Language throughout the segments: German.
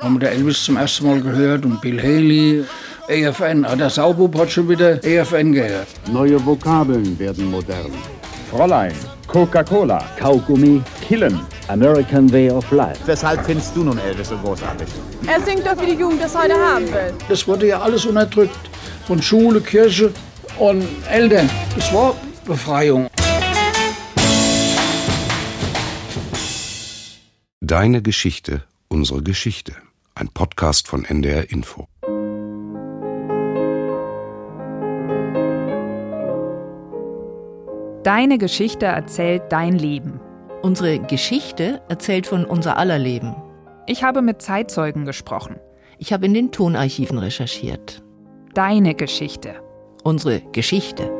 Haben wir der Elvis zum ersten Mal gehört und Bill Haley, AFN. Ah, Der Saubub hat schon wieder AFN gehört. Neue Vokabeln werden modern. Fräulein, Coca-Cola, Kaugummi, Killen. American Way of Life. Weshalb findest du nun Elvis so großartig? Er singt doch, wie die Jugend das heute haben will. Das wurde ja alles unterdrückt. Von Schule, Kirche und Eltern. Das war Befreiung. Deine Geschichte, unsere Geschichte. Ein Podcast von NDR Info. Deine Geschichte erzählt dein Leben. Unsere Geschichte erzählt von unser aller Leben. Ich habe mit Zeitzeugen gesprochen. Ich habe in den Tonarchiven recherchiert. Deine Geschichte. Unsere Geschichte.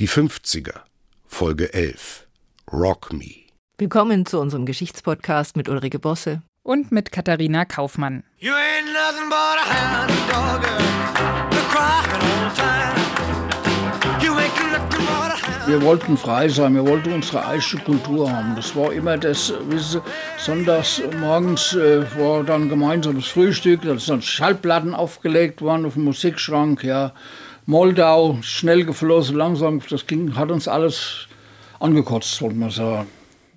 Die 50er, Folge 11. Rock Me. Willkommen zu unserem Geschichtspodcast mit Ulrike Bosse. Und mit Katharina Kaufmann. You ain't nothing but a hound dog. Wir wollten frei sein, wir wollten unsere eigene Kultur haben. Das war immer das, wissen Sie, sonntags morgens äh, war dann gemeinsames Frühstück, da sind Schallplatten aufgelegt worden auf dem Musikschrank, ja. Moldau, schnell geflossen, langsam, das ging, hat uns alles angekotzt, wollte man sagen.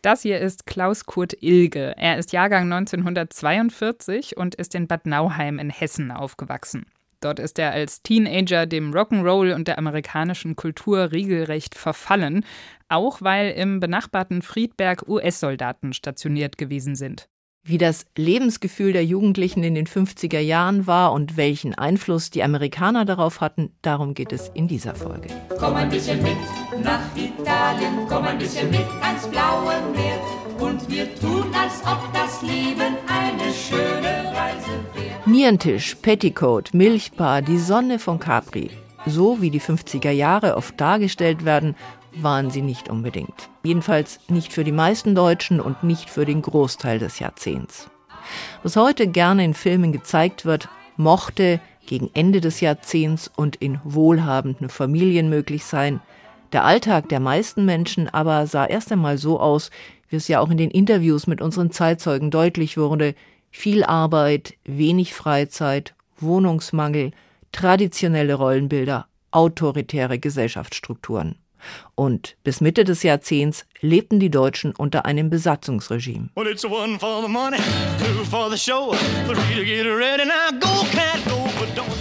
Das hier ist Klaus Kurt Ilge. Er ist Jahrgang 1942 und ist in Bad Nauheim in Hessen aufgewachsen. Dort ist er als Teenager dem Rock'n'Roll und der amerikanischen Kultur regelrecht verfallen, auch weil im benachbarten Friedberg US-Soldaten stationiert gewesen sind. Wie das Lebensgefühl der Jugendlichen in den 50er Jahren war und welchen Einfluss die Amerikaner darauf hatten, darum geht es in dieser Folge. Komm ein bisschen mit nach Italien, komm ein bisschen mit ans blaue Meer. Und wir tun, als ob das Leben eine schöne Reise wäre. Nierentisch, Petticoat, Milchbar, die Sonne von Capri. So wie die 50er Jahre oft dargestellt werden, waren sie nicht unbedingt. Jedenfalls nicht für die meisten Deutschen und nicht für den Großteil des Jahrzehnts. Was heute gerne in Filmen gezeigt wird, mochte gegen Ende des Jahrzehnts und in wohlhabenden Familien möglich sein. Der Alltag der meisten Menschen aber sah erst einmal so aus, wie es ja auch in den Interviews mit unseren Zeitzeugen deutlich wurde, viel Arbeit, wenig Freizeit, Wohnungsmangel, traditionelle Rollenbilder, autoritäre Gesellschaftsstrukturen. Und bis Mitte des Jahrzehnts lebten die Deutschen unter einem Besatzungsregime.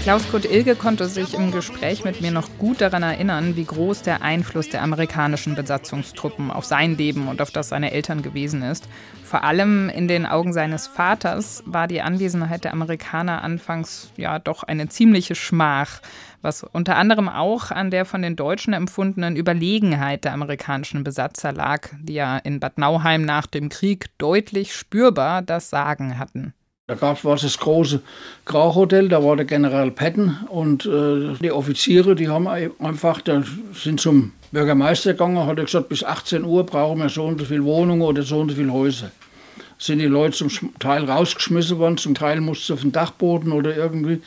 Klaus Kurt Ilge konnte sich im Gespräch mit mir noch gut daran erinnern, wie groß der Einfluss der amerikanischen Besatzungstruppen auf sein Leben und auf das seiner Eltern gewesen ist. Vor allem in den Augen seines Vaters war die Anwesenheit der Amerikaner anfangs ja doch eine ziemliche Schmach, was unter anderem auch an der von den Deutschen empfundenen Überlegenheit der amerikanischen Besatzer lag, die ja in Bad Nauheim nach dem Krieg deutlich spürbar das Sagen hatten. Da gab es das große Grauhotel, da war der General Patton und äh, die Offiziere, die haben einfach, da sind zum Bürgermeister gegangen, hat er gesagt, bis 18 Uhr brauchen wir so und so viele Wohnungen oder so und so viele Häuser. Sind die Leute zum Teil rausgeschmissen worden, zum Teil mussten auf den Dachboden oder irgendwie.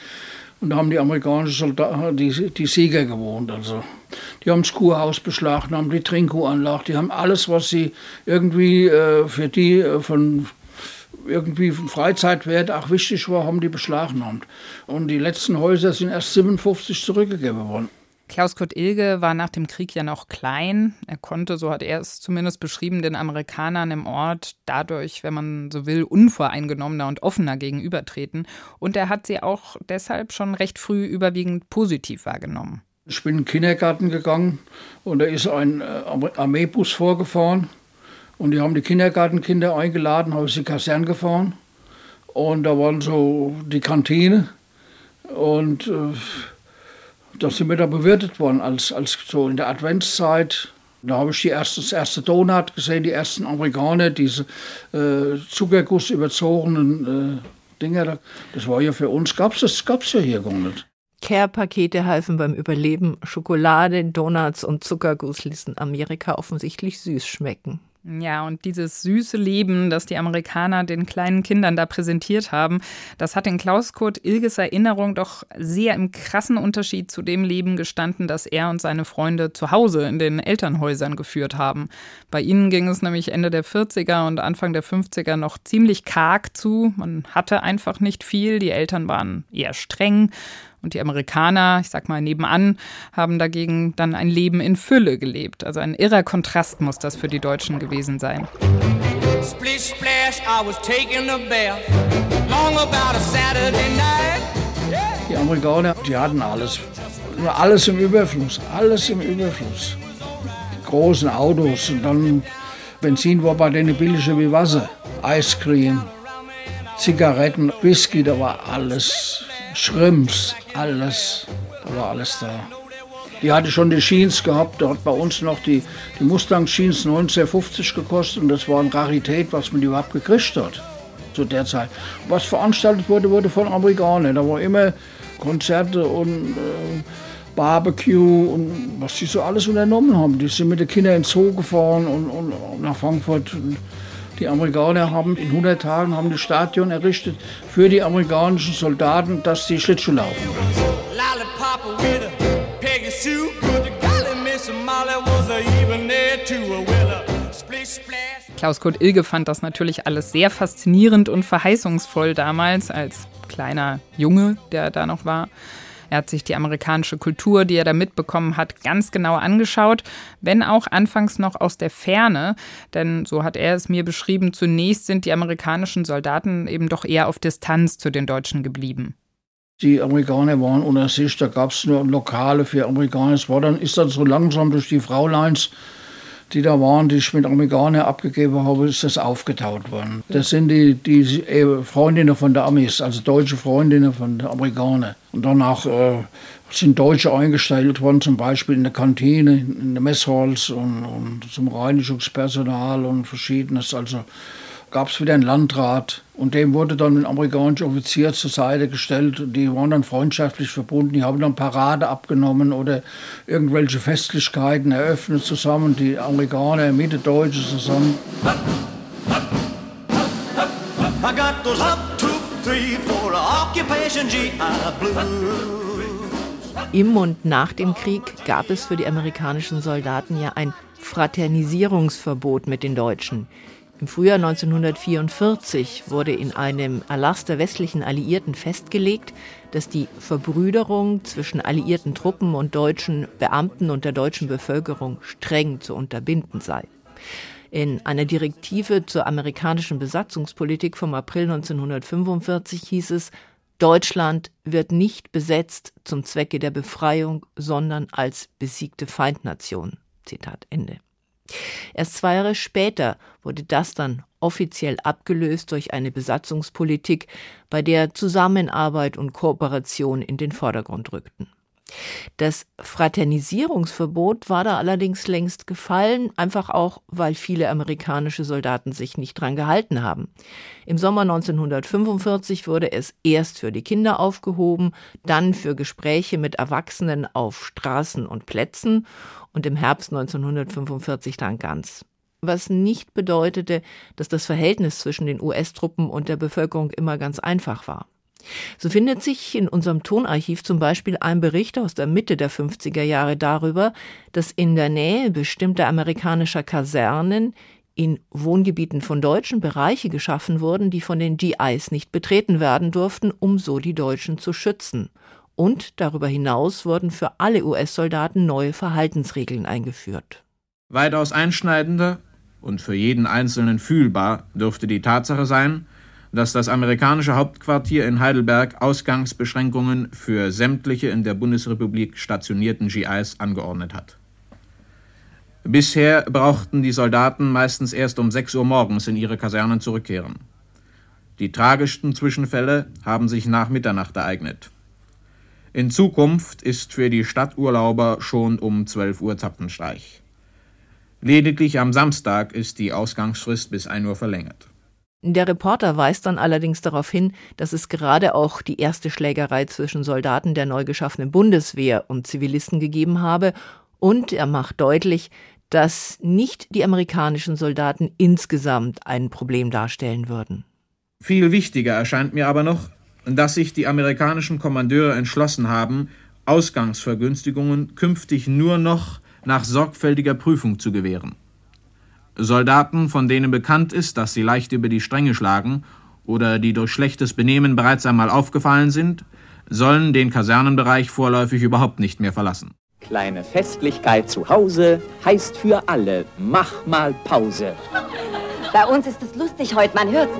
Und da haben die amerikanischen Soldaten, die, die Sieger gewohnt. Also. Die haben das Kurhaus beschlagen, haben die Trinkkuranlage, die haben alles, was sie irgendwie äh, für die äh, von irgendwie von Freizeitwert auch wichtig war, haben die beschlagnahmt. Und die letzten Häuser sind erst 57 zurückgegeben worden. Klaus Kurt Ilge war nach dem Krieg ja noch klein. Er konnte, so hat er es zumindest beschrieben, den Amerikanern im Ort dadurch, wenn man so will, unvoreingenommener und offener gegenübertreten. Und er hat sie auch deshalb schon recht früh überwiegend positiv wahrgenommen. Ich bin in den Kindergarten gegangen und da ist ein äh, Armeebus vorgefahren. Und die haben die Kindergartenkinder eingeladen, habe sie Kasern gefahren. Und da waren so die Kantine. Und äh, da sind wir da bewirtet worden, als, als so in der Adventszeit. Da habe ich die erste, das erste Donut gesehen, die ersten Amerikaner, diese äh, Zuckerguss überzogenen äh, Dinger. Das war ja für uns, gab es ja hier gar nicht. Care-Pakete halfen beim Überleben. Schokolade, Donuts und Zuckerguss ließen Amerika offensichtlich süß schmecken. Ja, und dieses süße Leben, das die Amerikaner den kleinen Kindern da präsentiert haben, das hat in Klaus Kurt Ilges Erinnerung doch sehr im krassen Unterschied zu dem Leben gestanden, das er und seine Freunde zu Hause in den Elternhäusern geführt haben. Bei ihnen ging es nämlich Ende der 40er und Anfang der 50er noch ziemlich karg zu. Man hatte einfach nicht viel, die Eltern waren eher streng und die Amerikaner, ich sag mal nebenan, haben dagegen dann ein Leben in Fülle gelebt. Also ein irrer Kontrast muss das für die Deutschen gewesen sein. Splish splash, I was taking a bath. Long about a Saturday night. Die Amerikaner, die hatten alles. Alles im Überfluss, alles im Überfluss. Die großen Autos und dann Benzin war bei denen billiger wie Wasser. Eiscreme, Zigaretten, Whisky, da war alles. Schrimps, alles, war alles da. Die hatte schon die Jeans gehabt, da hat bei uns noch die, die Mustang Jeans 1950 gekostet und das war eine Rarität, was man überhaupt gekriegt hat zu der Zeit. Was veranstaltet wurde, wurde von Amerikanern. Da war immer Konzerte und äh, Barbecue und was die so alles unternommen haben. Die sind mit den Kindern ins Zoo gefahren und, und nach Frankfurt. Und die Amerikaner haben in 100 Tagen haben das Stadion errichtet für die amerikanischen Soldaten, dass sie Schlittschuh laufen. Lollipop with a Peggy Sue. Good to golly, Miss Molly was a even there too. Well, a splish splash. Klaus Kurt Ilge fand das natürlich alles sehr faszinierend und verheißungsvoll damals als kleiner Junge, der da noch war. Er hat sich die amerikanische Kultur, die er da mitbekommen hat, ganz genau angeschaut, wenn auch anfangs noch aus der Ferne. Denn so hat er es mir beschrieben, zunächst sind die amerikanischen Soldaten eben doch eher auf Distanz zu den Deutschen geblieben. Die Amerikaner waren unter sich, da gab es nur Lokale für Amerikaner. Es war dann, ist dann so langsam durch die Fraulines, die da waren, die ich mit Amerikanern abgegeben habe, ist das aufgetaut worden. Das sind die, die äh, Freundinnen von der Amis, also deutsche Freundinnen von der Amerikaner. Und danach äh, sind Deutsche eingestellt worden, zum Beispiel in der Kantine, in der Messhalls und, und zum Reinigungspersonal und verschiedenes. Also gab es wieder einen Landrat und dem wurde dann ein amerikanischer Offizier zur Seite gestellt. Die waren dann freundschaftlich verbunden, die haben dann Parade abgenommen oder irgendwelche Festlichkeiten eröffnet zusammen, die Amerikaner mit den Deutschen zusammen. I got those up, two, three, four occupation GI blues. Im und nach dem Krieg gab es für die amerikanischen Soldaten ja ein Fraternisierungsverbot mit den Deutschen. Im Frühjahr 1944 wurde in einem Erlass der westlichen Alliierten festgelegt, dass die Verbrüderung zwischen alliierten Truppen und deutschen Beamten und der deutschen Bevölkerung streng zu unterbinden sei. In einer Direktive zur amerikanischen Besatzungspolitik vom April 1945 hieß es, Deutschland wird nicht besetzt zum Zwecke der Befreiung, sondern als besiegte Feindnation. Zitat Ende. Erst zwei Jahre später wurde das dann offiziell abgelöst durch eine Besatzungspolitik, bei der Zusammenarbeit und Kooperation in den Vordergrund rückten. Das Fraternisierungsverbot war da allerdings längst gefallen, einfach auch, weil viele amerikanische Soldaten sich nicht dran gehalten haben. Im Sommer 1945 wurde es erst für die Kinder aufgehoben, dann für Gespräche mit Erwachsenen auf Straßen und Plätzen und im Herbst 1945 dann ganz. Was nicht bedeutete, dass das Verhältnis zwischen den US-Truppen und der Bevölkerung immer ganz einfach war. So findet sich in unserem Tonarchiv zum Beispiel ein Bericht aus der Mitte der 50er Jahre darüber, dass in der Nähe bestimmter amerikanischer Kasernen in Wohngebieten von Deutschen Bereiche geschaffen wurden, die von den GIs nicht betreten werden durften, um so die Deutschen zu schützen. Und darüber hinaus wurden für alle US-Soldaten neue Verhaltensregeln eingeführt. Weitaus einschneidender und für jeden Einzelnen fühlbar dürfte die Tatsache sein, dass das amerikanische Hauptquartier in Heidelberg Ausgangsbeschränkungen für sämtliche in der Bundesrepublik stationierten GIs angeordnet hat. Bisher brauchten die Soldaten meistens erst um 6 Uhr morgens in ihre Kasernen zurückkehren. Die tragischsten Zwischenfälle haben sich nach Mitternacht ereignet. In Zukunft ist für die Stadturlauber schon um 12 Uhr Zapfenstreich. Lediglich am Samstag ist die Ausgangsfrist bis 1 Uhr verlängert. Der Reporter weist dann allerdings darauf hin, dass es gerade auch die erste Schlägerei zwischen Soldaten der neu geschaffenen Bundeswehr und Zivilisten gegeben habe, und er macht deutlich, dass nicht die amerikanischen Soldaten insgesamt ein Problem darstellen würden. Viel wichtiger erscheint mir aber noch, dass sich die amerikanischen Kommandeure entschlossen haben, Ausgangsvergünstigungen künftig nur noch nach sorgfältiger Prüfung zu gewähren. Soldaten, von denen bekannt ist, dass sie leicht über die Stränge schlagen oder die durch schlechtes Benehmen bereits einmal aufgefallen sind, sollen den Kasernenbereich vorläufig überhaupt nicht mehr verlassen. Kleine Festlichkeit zu Hause heißt für alle, mach mal Pause. Bei uns ist es lustig heute, man hört's.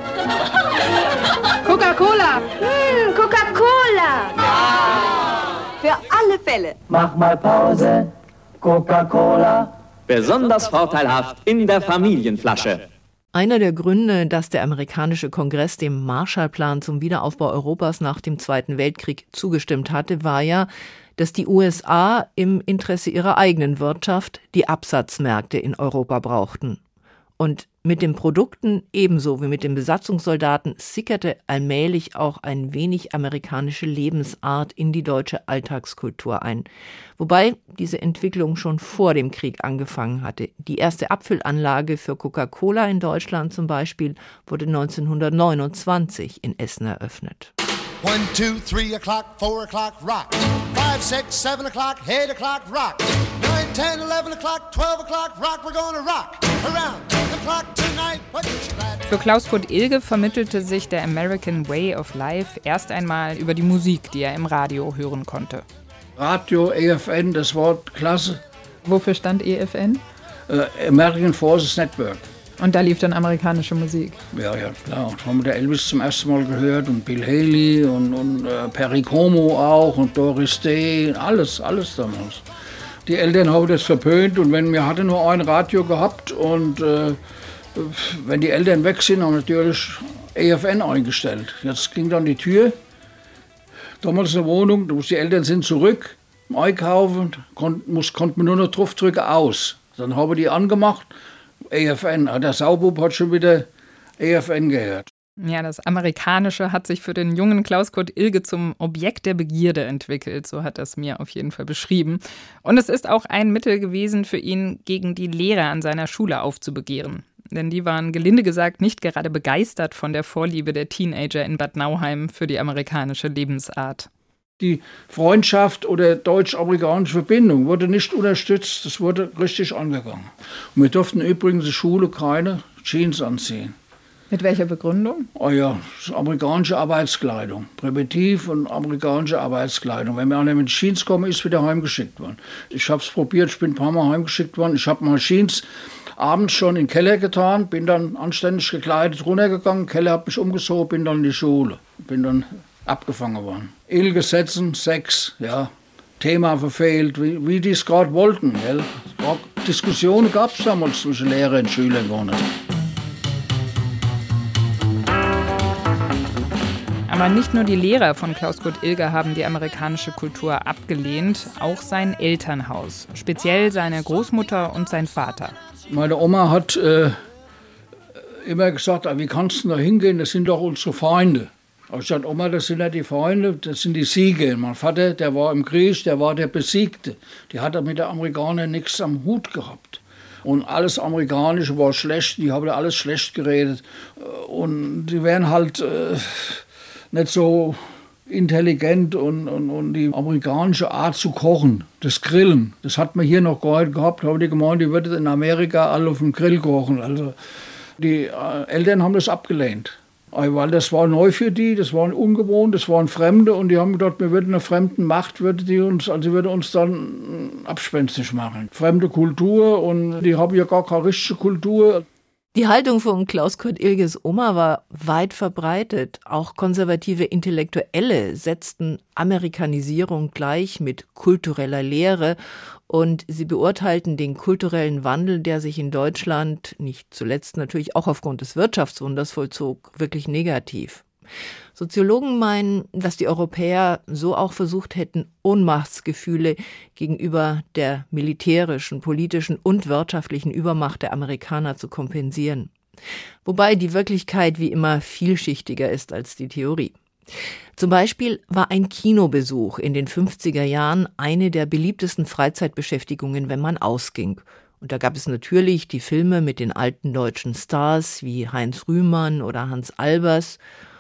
Coca-Cola. Hm, Coca-Cola. Ja. Für alle Fälle. Mach mal Pause, Coca-Cola. Besonders vorteilhaft in der Familienflasche. Einer der Gründe, dass der amerikanische Kongress dem Marshallplan zum Wiederaufbau Europas nach dem Zweiten Weltkrieg zugestimmt hatte, war ja, dass die USA im Interesse ihrer eigenen Wirtschaft die Absatzmärkte in Europa brauchten. Und mit den Produkten ebenso wie mit den Besatzungssoldaten sickerte allmählich auch ein wenig amerikanische Lebensart in die deutsche Alltagskultur ein. Wobei diese Entwicklung schon vor dem Krieg angefangen hatte. Die erste Abfüllanlage für Coca-Cola in Deutschland zum Beispiel wurde 1929 in Essen eröffnet. One, two, three o'clock, four o'clock, rock. Five, six, seven o'clock, eight o'clock, rock. Nine, ten, eleven o'clock, twelve o'clock, rock. We're gonna rock around the clock tonight. What? Für Klaus Kurt Ilge vermittelte sich der American Way of Life erst einmal über die Musik, die er im Radio hören konnte. Radio, EFN, das Wort klasse. Wofür stand EFN? Äh, American Forces Network. Und da lief dann amerikanische Musik. Ja, ja, klar. Und haben wir Elvis zum ersten Mal gehört und Bill Haley und, und äh, Perry Como auch und Doris Day, alles, alles damals. Die Eltern haben das verpönt und wenn wir hatten nur ein Radio gehabt und äh, wenn die Eltern weg sind, haben wir natürlich EFN eingestellt. Jetzt ging dann die Tür, damals eine Wohnung, die Eltern sind zurück, einkaufen, kon, muss, konnte man nur noch drauf drücken, aus. Dann haben wir die angemacht EFN. Der Saubub hat schon wieder EFN gehört. Ja, das Amerikanische hat sich für den jungen Klaus Kurt Ilge zum Objekt der Begierde entwickelt, so hat er es mir auf jeden Fall beschrieben. Und es ist auch ein Mittel gewesen für ihn, gegen die Lehrer an seiner Schule aufzubegehren. Denn die waren gelinde gesagt nicht gerade begeistert von der Vorliebe der Teenager in Bad Nauheim für die amerikanische Lebensart. Die Freundschaft oder deutsch-amerikanische Verbindung wurde nicht unterstützt, das wurde richtig angegangen. Und wir durften übrigens in der Schule keine Jeans anziehen. Mit welcher Begründung? Oh ja, amerikanische Arbeitskleidung. Primitiv und amerikanische Arbeitskleidung. Wenn mir einer mit Jeans kommt, ist wieder heimgeschickt worden. Ich habe es probiert, ich bin ein paar Mal heimgeschickt worden. Ich habe mal Jeans abends schon in den Keller getan, bin dann anständig gekleidet runtergegangen. Keller hat mich umgezogen, bin dann in die Schule. Bin dann abgefangen worden. Illgesetzen, Sex, ja. Thema verfehlt, wie, wie die es gerade wollten. Gell? Diskussionen gab es damals zwischen Lehrer und Schülern gar nicht. Aber nicht nur die Lehrer von Klaus Kurt Ilger haben die amerikanische Kultur abgelehnt, auch sein Elternhaus, speziell seine Großmutter und sein Vater. Meine Oma hat äh, immer gesagt, ah, wie kannst du da hingehen, das sind doch unsere Feinde. Ich sagte, Oma, das sind ja die Freunde, das sind die Siege. Mein Vater, der war im Krieg, der war der Besiegte. Die hat mit den Amerikanern nichts am Hut gehabt. Und alles Amerikanische war schlecht, die haben alles schlecht geredet. Und die wären halt äh, nicht so intelligent und, und, und die amerikanische Art zu kochen, das Grillen, das hat man hier noch gehabt. Haben die gemeint, die würden in Amerika alle auf dem Grill kochen. Also die äh, Eltern haben das abgelehnt. Weil das war neu für die, das war ungewohnt, das waren Fremde und die haben gedacht, wir würden einer fremden Macht, würde die uns, also würde uns dann abspenstig machen. Fremde Kultur und die haben ja gar keine richtige Kultur. Die Haltung von Klaus Kurt Ilges Oma war weit verbreitet. Auch konservative Intellektuelle setzten Amerikanisierung gleich mit kultureller Lehre und sie beurteilten den kulturellen Wandel, der sich in Deutschland nicht zuletzt natürlich auch aufgrund des Wirtschaftswunders vollzog, wirklich negativ. Soziologen meinen, dass die Europäer so auch versucht hätten, Ohnmachtsgefühle gegenüber der militärischen, politischen und wirtschaftlichen Übermacht der Amerikaner zu kompensieren. Wobei die Wirklichkeit wie immer vielschichtiger ist als die Theorie. Zum Beispiel war ein Kinobesuch in den 50er Jahren eine der beliebtesten Freizeitbeschäftigungen, wenn man ausging. Und da gab es natürlich die Filme mit den alten deutschen Stars wie Heinz Rühmann oder Hans Albers.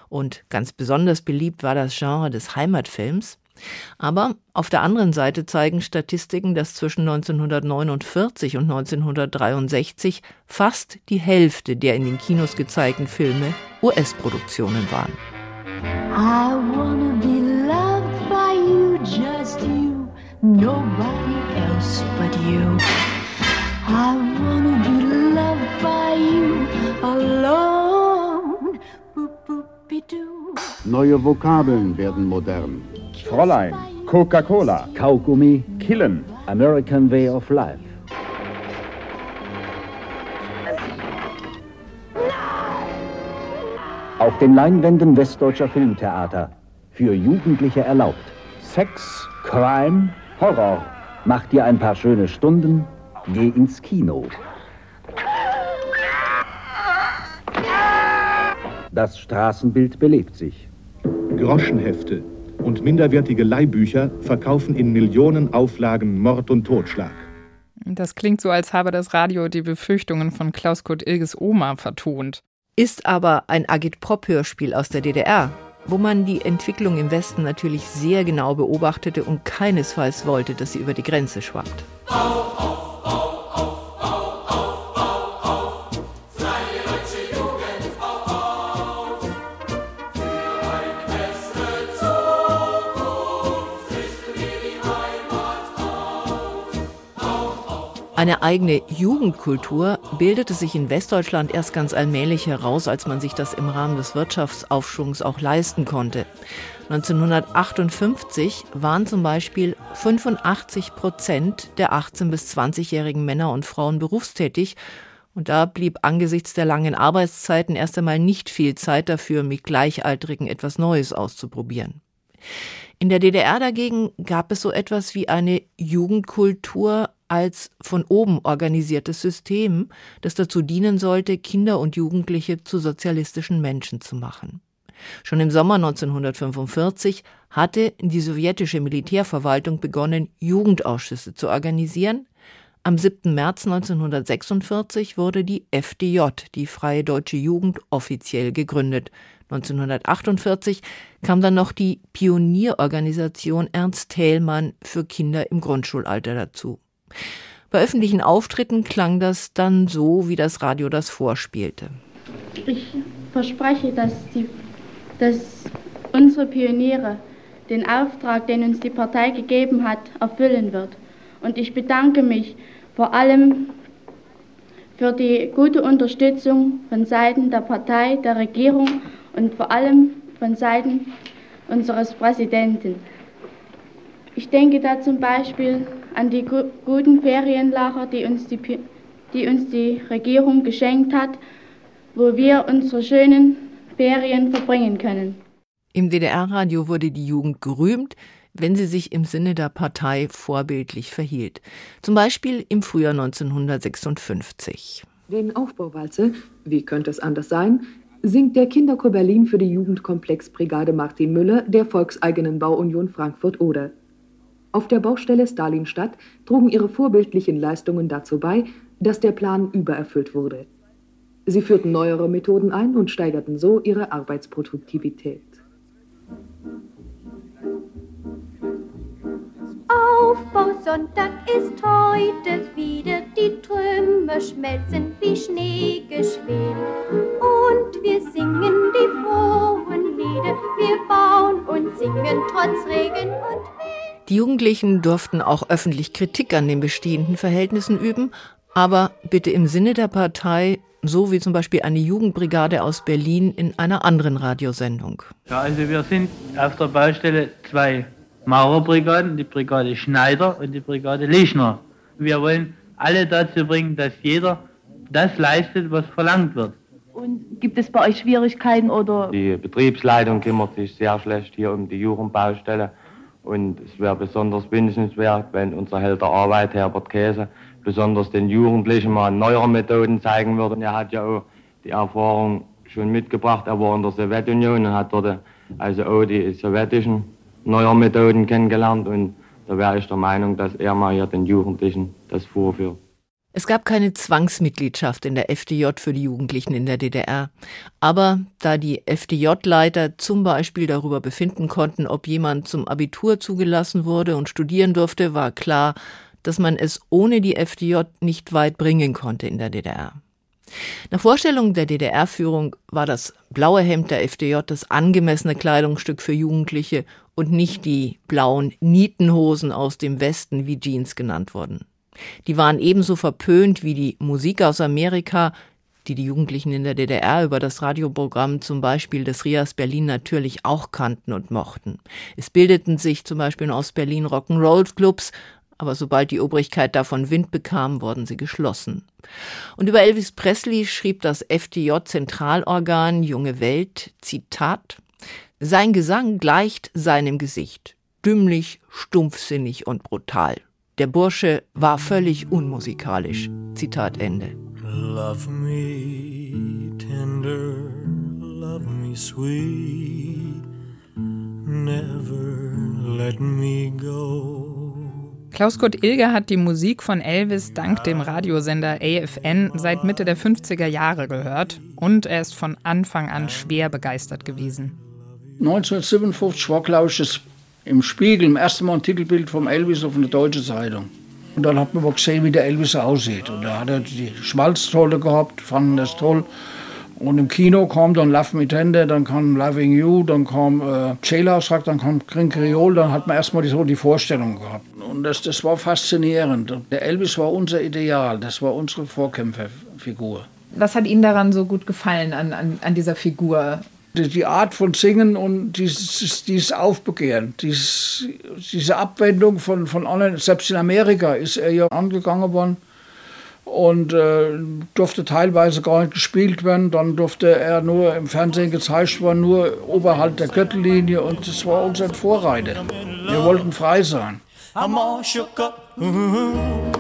Und ganz besonders beliebt war das Genre des Heimatfilms. Aber auf der anderen Seite zeigen Statistiken, dass zwischen 1949 und 1963 fast die Hälfte der in den Kinos gezeigten Filme US-Produktionen waren. I wanna be loved by you, just you, nobody else but you. I wanna be loved by you alone. Neue Vokabeln werden modern. Fräulein, Coca-Cola, Kaugummi, Killen, American Way of Life. Auf den Leinwänden westdeutscher Filmtheater. Für Jugendliche erlaubt. Sex, Crime, Horror. Mach dir ein paar schöne Stunden, geh ins Kino. Das Straßenbild belebt sich. Groschenhefte und minderwertige Leihbücher verkaufen in Millionen Auflagen Mord und Totschlag. Das klingt so, als habe das Radio die Befürchtungen von Klaus Kurt Ilges Oma vertont. Ist aber ein Agitprop-Hörspiel aus der DDR, wo man die Entwicklung im Westen natürlich sehr genau beobachtete und keinesfalls wollte, dass sie über die Grenze schwappt. Oh, oh. Eine eigene Jugendkultur bildete sich in Westdeutschland erst ganz allmählich heraus, als man sich das im Rahmen des Wirtschaftsaufschwungs auch leisten konnte. 1958 waren zum Beispiel 85 Prozent der 18- bis 20-jährigen Männer und Frauen berufstätig. Und da blieb angesichts der langen Arbeitszeiten erst einmal nicht viel Zeit dafür, mit Gleichaltrigen etwas Neues auszuprobieren. In der DDR dagegen gab es so etwas wie eine Jugendkultur als von oben organisiertes System, das dazu dienen sollte, Kinder und Jugendliche zu sozialistischen Menschen zu machen. Schon im Sommer 1945 hatte die sowjetische Militärverwaltung begonnen, Jugendausschüsse zu organisieren. Am 7. März 1946 wurde die FDJ, die Freie Deutsche Jugend, offiziell gegründet. 1948 kam dann noch die Pionierorganisation Ernst Thälmann für Kinder im Grundschulalter dazu. Bei öffentlichen Auftritten klang das dann so, wie das Radio das vorspielte. Ich verspreche, dass, die, dass unsere Pioniere den Auftrag, den uns die Partei gegeben hat, erfüllen wird. Und ich bedanke mich vor allem für die gute Unterstützung von Seiten der Partei, der Regierung und vor allem von Seiten unseres Präsidenten. Ich denke da zum Beispiel an die gu guten Ferienlager, die uns die, die uns die Regierung geschenkt hat, wo wir unsere schönen Ferien verbringen können. Im DDR-Radio wurde die Jugend gerühmt, wenn sie sich im Sinne der Partei vorbildlich verhielt. Zum Beispiel im Frühjahr 1956. Den Aufbauwalze, wie könnte es anders sein, singt der Kinderchor Berlin für die Jugendkomplexbrigade Martin Müller der Volkseigenen Bauunion Frankfurt-Oder. Auf der Baustelle Stalinstadt trugen ihre vorbildlichen Leistungen dazu bei, dass der Plan übererfüllt wurde. Sie führten neuere Methoden ein und steigerten so ihre Arbeitsproduktivität. Aufbausonntag ist heute wieder, die Trümmer schmelzen wie Schnee geschwelt. Und wir singen die frohen Lieder, wir bauen und singen trotz Regen und. Die Jugendlichen durften auch öffentlich Kritik an den bestehenden Verhältnissen üben, aber bitte im Sinne der Partei, so wie zum Beispiel eine Jugendbrigade aus Berlin in einer anderen Radiosendung. Ja, also wir sind auf der Baustelle zwei Maurerbrigaden, die Brigade Schneider und die Brigade Lichner. Wir wollen alle dazu bringen, dass jeder das leistet, was verlangt wird. Und gibt es bei euch Schwierigkeiten oder? Die Betriebsleitung kümmert sich sehr schlecht hier um die Jugendbaustelle. Und es wäre besonders wünschenswert, wenn unser Held der Arbeit, Herbert Käse, besonders den Jugendlichen mal neuere Methoden zeigen würde. Er hat ja auch die Erfahrung schon mitgebracht. Er war in der Sowjetunion und hat dort also auch die sowjetischen neuer Methoden kennengelernt. Und da wäre ich der Meinung, dass er mal hier den Jugendlichen das vorführt. Es gab keine Zwangsmitgliedschaft in der FDJ für die Jugendlichen in der DDR. Aber da die FDJ-Leiter zum Beispiel darüber befinden konnten, ob jemand zum Abitur zugelassen wurde und studieren durfte, war klar, dass man es ohne die FDJ nicht weit bringen konnte in der DDR. Nach Vorstellung der DDR-Führung war das blaue Hemd der FDJ das angemessene Kleidungsstück für Jugendliche und nicht die blauen Nietenhosen aus dem Westen, wie Jeans genannt wurden. Die waren ebenso verpönt wie die Musik aus Amerika, die die Jugendlichen in der DDR über das Radioprogramm zum Beispiel des Rias Berlin natürlich auch kannten und mochten. Es bildeten sich zum Beispiel in Ostberlin Rock'n'Roll-Clubs, aber sobald die Obrigkeit davon Wind bekam, wurden sie geschlossen. Und über Elvis Presley schrieb das FDJ-Zentralorgan Junge Welt, Zitat, sein Gesang gleicht seinem Gesicht, dümmlich, stumpfsinnig und brutal. Der Bursche war völlig unmusikalisch. Zitat Ende. Love me tender, love me sweet, never let me go. Klaus Kurt Ilge hat die Musik von Elvis dank dem Radiosender AFN seit Mitte der 50er Jahre gehört und er ist von Anfang an schwer begeistert gewesen. 1957 war, glaube ich, das im Spiegel, im ersten Mal ein Titelbild vom Elvis auf einer deutschen Zeitung. Und dann hat man mal gesehen, wie der Elvis aussieht. Und da hat er die Schmalztolle gehabt, fanden das toll. Und im Kino kam dann Love Me Tender, dann kam Loving You, dann kam äh, Jailhouse Rock, dann kam Green Creole, dann hat man erstmal die, so die Vorstellung gehabt. Und das, das war faszinierend. Der Elvis war unser Ideal, das war unsere Vorkämpferfigur. Was hat Ihnen daran so gut gefallen an, an, an dieser Figur? Die Art von Singen und dieses, dieses Aufbegehren, dieses, diese Abwendung von, von anderen, selbst in Amerika ist er ja angegangen worden und äh, durfte teilweise gar nicht gespielt werden. Dann durfte er nur im Fernsehen gezeigt werden, nur oberhalb der Gürtellinie und das war unser Vorreiter. Wir wollten frei sein. I'm all shook up.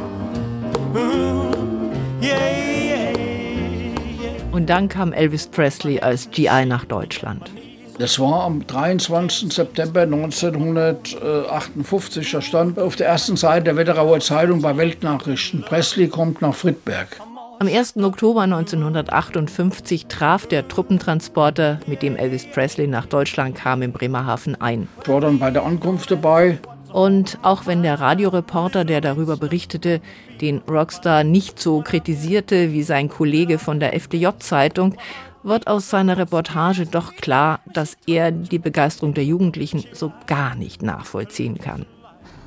Und dann kam Elvis Presley als GI nach Deutschland. Das war am 23. September 1958. Da stand auf der ersten Seite der Wetterauer Zeitung bei Weltnachrichten, Presley kommt nach Friedberg. Am 1. Oktober 1958 traf der Truppentransporter, mit dem Elvis Presley nach Deutschland kam, in Bremerhaven ein. Ich war dann bei der Ankunft dabei. Und auch wenn der Radioreporter, der darüber berichtete, den Rockstar nicht so kritisierte wie sein Kollege von der FDJ-Zeitung, wird aus seiner Reportage doch klar, dass er die Begeisterung der Jugendlichen so gar nicht nachvollziehen kann.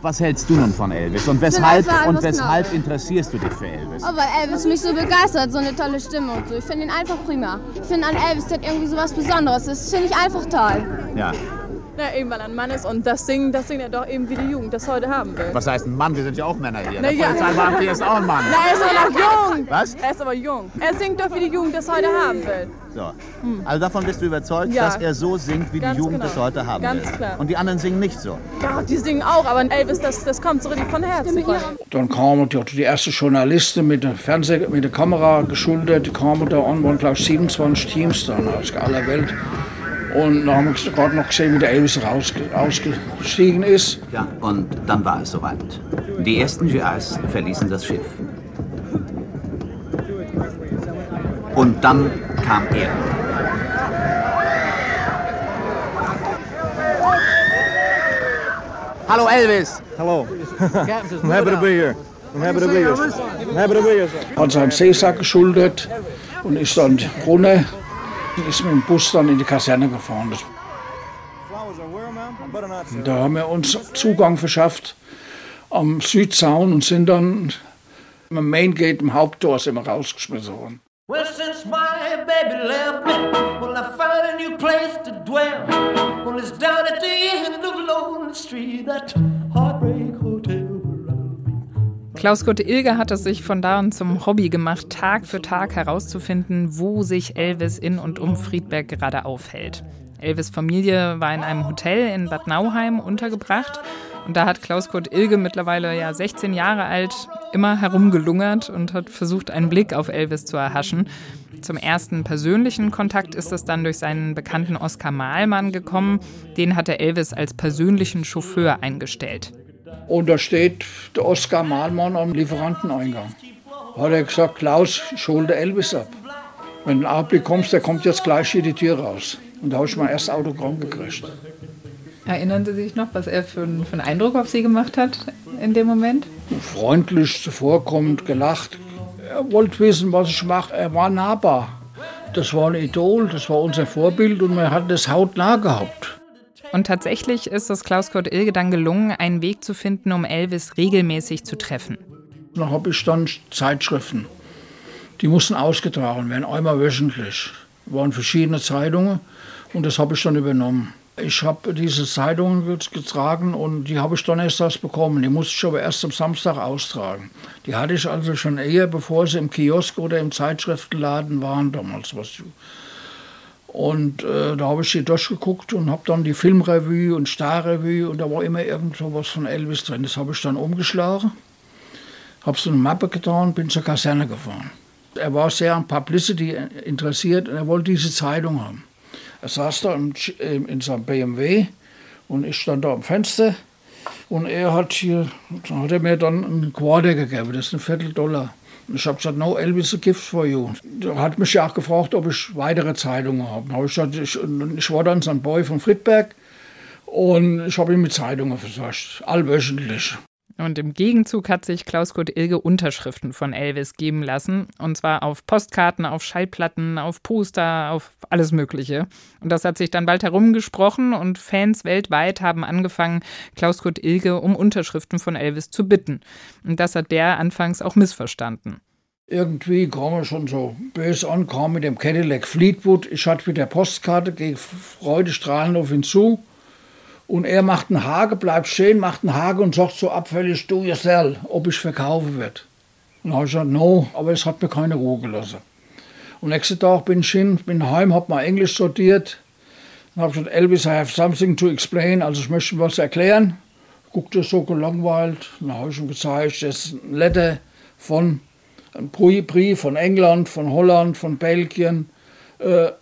Was hältst du nun von Elvis und weshalb, und weshalb interessierst du dich für Elvis? Oh, weil Elvis mich so begeistert, so eine tolle Stimme und so. Ich finde ihn einfach prima. Ich finde an Elvis, der hat irgendwie so was Besonderes. Das finde ich einfach toll. Ja, Na, eben weil er ein Mann ist und das Singen, das singt er doch eben wie die Jugend das heute haben will. was heißt ein Mann? Wir sind ja auch Männer hier. Na Der ja. Polizeibeamte hier ist auch ein Mann. Na, er ist aber noch jung. Was? Er ist aber jung. Er singt doch wie die Jugend das heute haben will. So. Also davon bist du überzeugt, Ja. dass er so singt, wie die Ganz Jugend genau. das heute haben Ganz will. klar. Und die anderen singen nicht so. Ja, die singen auch, aber Elvis, das, das kommt so richtig von Herzen. Dann kamen die, die ersten Journalisten mit der Fernseh, mit der Kamera geschultert, die kamen da an, waren glaube ich 27 Teams dann aus aller Welt. Und dann haben wir gerade noch gesehen, wie der Elvis rausge ausgestiegen ist. Ja, und dann war es soweit. Die ersten GIs verließen das Schiff. Und dann kam er. Hallo Elvis! Hello. I'm happy to be here. I'm happy to be here. I'm happy to be here, sir. Hat seinen Seesack geschultert und ist dann runter ist mit dem Bus dann in die Kaserne gefahren. Da haben wir uns Zugang verschafft am Südzaun und sind dann am Main Gate, im Haupttor, sind wir rausgeschmissen worden. Well, since my baby left me, well, I found a new place to dwell. Well, it's down at the end of Lonely Street. Klaus Kurt Ilge hat es sich von da an zum Hobby gemacht, Tag für Tag herauszufinden, wo sich Elvis in und um Friedberg gerade aufhält. Elvis Familie war in einem Hotel in Bad Nauheim untergebracht und da hat Klaus Kurt Ilge mittlerweile ja 16 Jahre alt immer herumgelungert und hat versucht, einen Blick auf Elvis zu erhaschen. Zum ersten persönlichen Kontakt ist es dann durch seinen bekannten Oskar Mahlmann gekommen. Den hatte Elvis als persönlichen Chauffeur eingestellt. Und da steht der Oskar Mahlmann am Lieferanteneingang. Hat er gesagt, Klaus, ich hol den Elvis ab. Wenn du Augenblick kommst, der kommt jetzt gleich hier die Tür raus. Und da habe ich mein erstes Autogramm gekriegt. Erinnern Sie sich noch, was er für, einen- für einen Eindruck auf Sie gemacht hat in dem Moment? Freundlich, zuvorkommend, gelacht. Er wollte wissen, was ich mache. Er war nahbar. Das war ein Idol, das war unser Vorbild und wir hatten das hautnah gehabt. Und tatsächlich ist es Klaus Kurt Ilge dann gelungen, einen Weg zu finden, um Elvis regelmäßig zu treffen. Dann habe ich dann Zeitschriften. Die mussten ausgetragen werden, einmal wöchentlich. waren verschiedene Zeitungen und das habe ich dann übernommen. Ich habe diese Zeitungen get- getragen und die habe ich donnerstags bekommen. Die musste ich aber erst am Samstag austragen. Die hatte ich also schon eher, bevor sie im Kiosk oder im Zeitschriftenladen waren damals. Was und äh, da habe ich die durchgeguckt und habe dann die Filmrevue und Starrevue und da war immer irgendwo was von Elvis drin. Das habe ich dann umgeschlagen, habe so eine Mappe getan, bin zur Kaserne gefahren. Er war sehr an Publicity interessiert und er wollte diese Zeitung haben. Er saß da im, in seinem BMW und ich stand da am Fenster und er hat hier, hat er mir dann einen Quarter gegeben, das ist ein Viertel Dollar. Ich habe gesagt, no Elvis, a gift for you. Er hat mich ja auch gefragt, ob ich weitere Zeitungen habe. Da ich gesagt, ich, ich war dann sein Boy von Friedberg und ich habe ihn mit Zeitungen versorgt, allwöchentlich. Und im Gegenzug hat sich Klaus Kurt Ilge Unterschriften von Elvis geben lassen. Und zwar auf Postkarten, auf Schallplatten, auf Poster, auf alles Mögliche. Und das hat sich dann bald herumgesprochen und Fans weltweit haben angefangen, Klaus Kurt Ilge um Unterschriften von Elvis zu bitten. Und das hat der anfangs auch missverstanden. Irgendwie kam er schon so böse an, kam mit dem Cadillac Fleetwood. Ich hatte mit der Postkarte, gehe freudestrahlend auf ihn zu. Und er macht einen Hage, bleibt stehen, macht einen Hage und sagt so abfällig, do yourself, ob ich verkaufen wird. Und habe ich gesagt, no, aber es hat mir keine Ruhe gelassen. Und nächsten Tag bin ich hin, bin heim, habe mal Englisch sortiert. Dann habe ich gesagt, Elvis, I have something to explain, also ich möchte was erklären. Guckte so gelangweilt, dann habe ich ihm gezeigt, das ist ein Letter von, ein Brie- Brief von England, von Holland, von Belgien. Äh,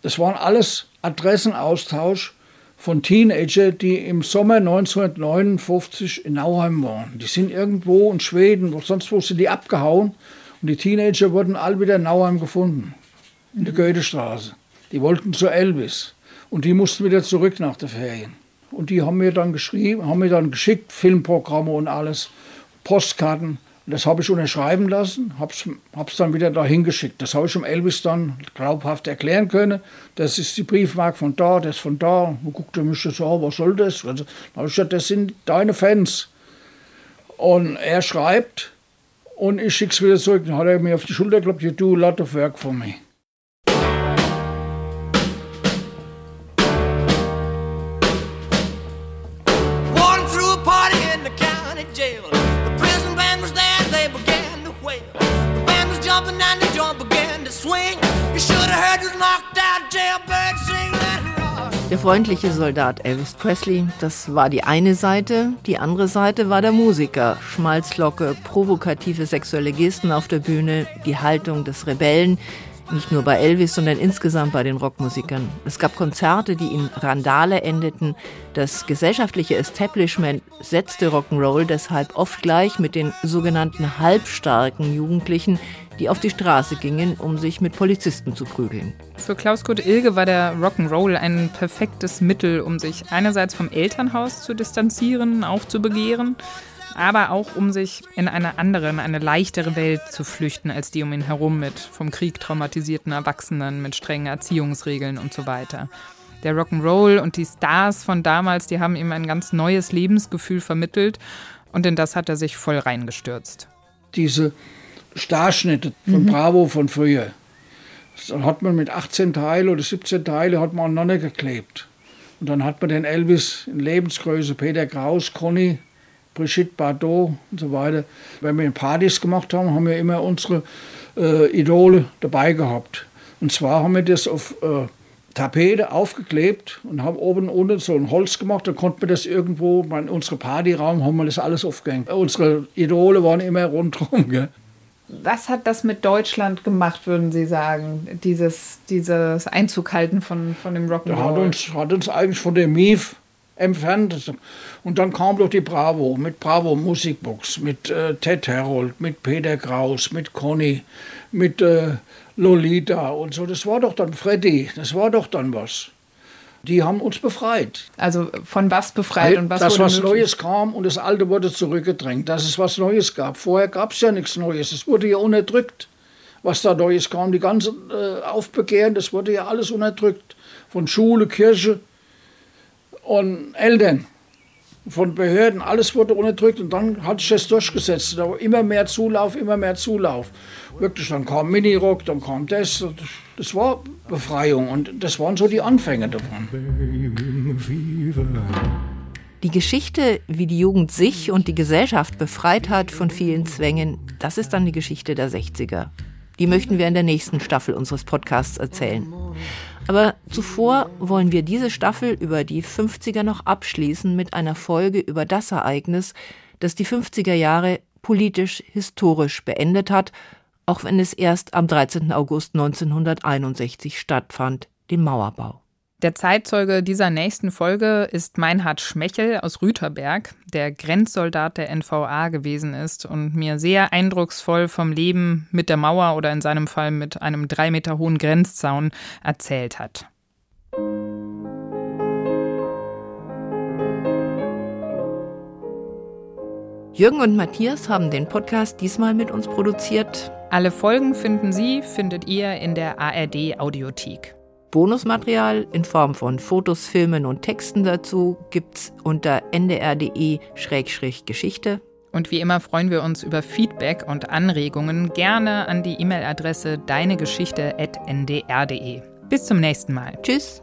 Das waren alles Adressenaustausch von Teenager, die im Sommer 1959 in Nauheim waren. Die sind irgendwo in Schweden, wo sonst wo sind die abgehauen. Und die Teenager wurden alle wieder in Nauheim gefunden, in der Goethestraße. Die wollten zu Elvis. Und die mussten wieder zurück nach der Ferien. Und die haben mir dann geschrieben, haben mir dann geschickt, Filmprogramme und alles, Postkarten. Das habe ich unterschreiben lassen, habe es dann wieder dahin geschickt. Das habe ich dem Elvis dann glaubhaft erklären können. Das ist die Briefmarke von da, das von da. Und guckt er mich so an, was soll das? Also, dann habe ich gesagt, das sind deine Fans. Und er schreibt und ich schicke es wieder zurück. Dann hat er mir auf die Schulter geklopft, you do a lot of work for me. Swing. You should have heard this knocked jailbird sing that. Der freundliche Soldat Elvis Presley, das war die eine Seite. Die andere Seite war der Musiker. Schmalzlocke, provokative sexuelle Gesten auf der Bühne, die Haltung des Rebellen. Nicht nur bei Elvis, sondern insgesamt bei den Rockmusikern. Es gab Konzerte, die in Randale endeten. Das gesellschaftliche Establishment setzte Rock'n'Roll deshalb oft gleich mit den sogenannten halbstarken Jugendlichen, die auf die Straße gingen, um sich mit Polizisten zu prügeln. Für Klaus Kurt Ilge war der Rock'n'Roll ein perfektes Mittel, um sich einerseits vom Elternhaus zu distanzieren, aufzubegehren, aber auch um sich in eine andere, in eine leichtere Welt zu flüchten als die um ihn herum mit vom Krieg traumatisierten Erwachsenen, mit strengen Erziehungsregeln und so weiter. Der Rock'n'Roll und die Stars von damals, die haben ihm ein ganz neues Lebensgefühl vermittelt und in das hat er sich voll reingestürzt. Diese Starschnitte von Bravo von früher. Das hat man mit 18 Teile oder 17 Teile hat man aneinander geklebt. Und dann hat man den Elvis in Lebensgröße, Peter Kraus, Conny, Brigitte Bardot und so weiter. Wenn wir Partys gemacht haben, haben wir immer unsere äh, Idole dabei gehabt. Und zwar haben wir das auf äh, Tapete aufgeklebt und haben oben und unten so ein Holz gemacht. Dann konnten wir das irgendwo, in unserem Partyraum haben wir das alles aufgehängt. Unsere Idole waren immer rundherum. Gell? Was hat das mit Deutschland gemacht, würden Sie sagen? Dieses, dieses Einzug halten von, von dem Der hat Rock'n'Roll? uns, hat uns eigentlich von der MIF im Fernsehen. Und dann kam doch die Bravo mit Bravo Musikbox, mit äh, Ted Herold, mit Peter Kraus, mit Conny, mit äh, Lolita und so. Das war doch dann Freddy, das war doch dann was. Die haben uns befreit. Also von was befreit und was Dass wurde was? Neues kam und das Alte wurde zurückgedrängt, dass es was Neues gab. Vorher gab es ja nichts Neues, es wurde ja unterdrückt. Was da Neues kam, die ganzen äh, Aufbegehren, das wurde ja alles unterdrückt. Von Schule, Kirche und Eltern, von Behörden, alles wurde unterdrückt und dann hat sich das durchgesetzt. Da war immer mehr Zulauf, immer mehr Zulauf. Wirklich, dann kam Minirock, dann kam das. Das war Befreiung und das waren so die Anfänge davon. Die Geschichte, wie die Jugend sich und die Gesellschaft befreit hat von vielen Zwängen, das ist dann die Geschichte der 60er. Die möchten wir in der nächsten Staffel unseres Podcasts erzählen. Aber zuvor wollen wir diese Staffel über die 50er noch abschließen mit einer Folge über das Ereignis, das die 50er Jahre politisch historisch beendet hat, auch wenn es erst am 13. August 1961 stattfand, den Mauerbau. Der Zeitzeuge dieser nächsten Folge ist Meinhard Schmechel aus Rüterberg, der Grenzsoldat der NVA gewesen ist und mir sehr eindrucksvoll vom Leben mit der Mauer oder in seinem Fall mit einem drei Meter hohen Grenzzaun erzählt hat. Jürgen und Matthias haben den Podcast diesmal mit uns produziert. Alle Folgen finden Sie, findet ihr in der ARD Audiothek. Bonusmaterial in Form von Fotos, Filmen und Texten dazu gibt's unter ndr.de-geschichte. Und wie immer freuen wir uns über Feedback und Anregungen gerne an die E-Mail-Adresse deinegeschichte.ndr.de. Bis zum nächsten Mal. Tschüss.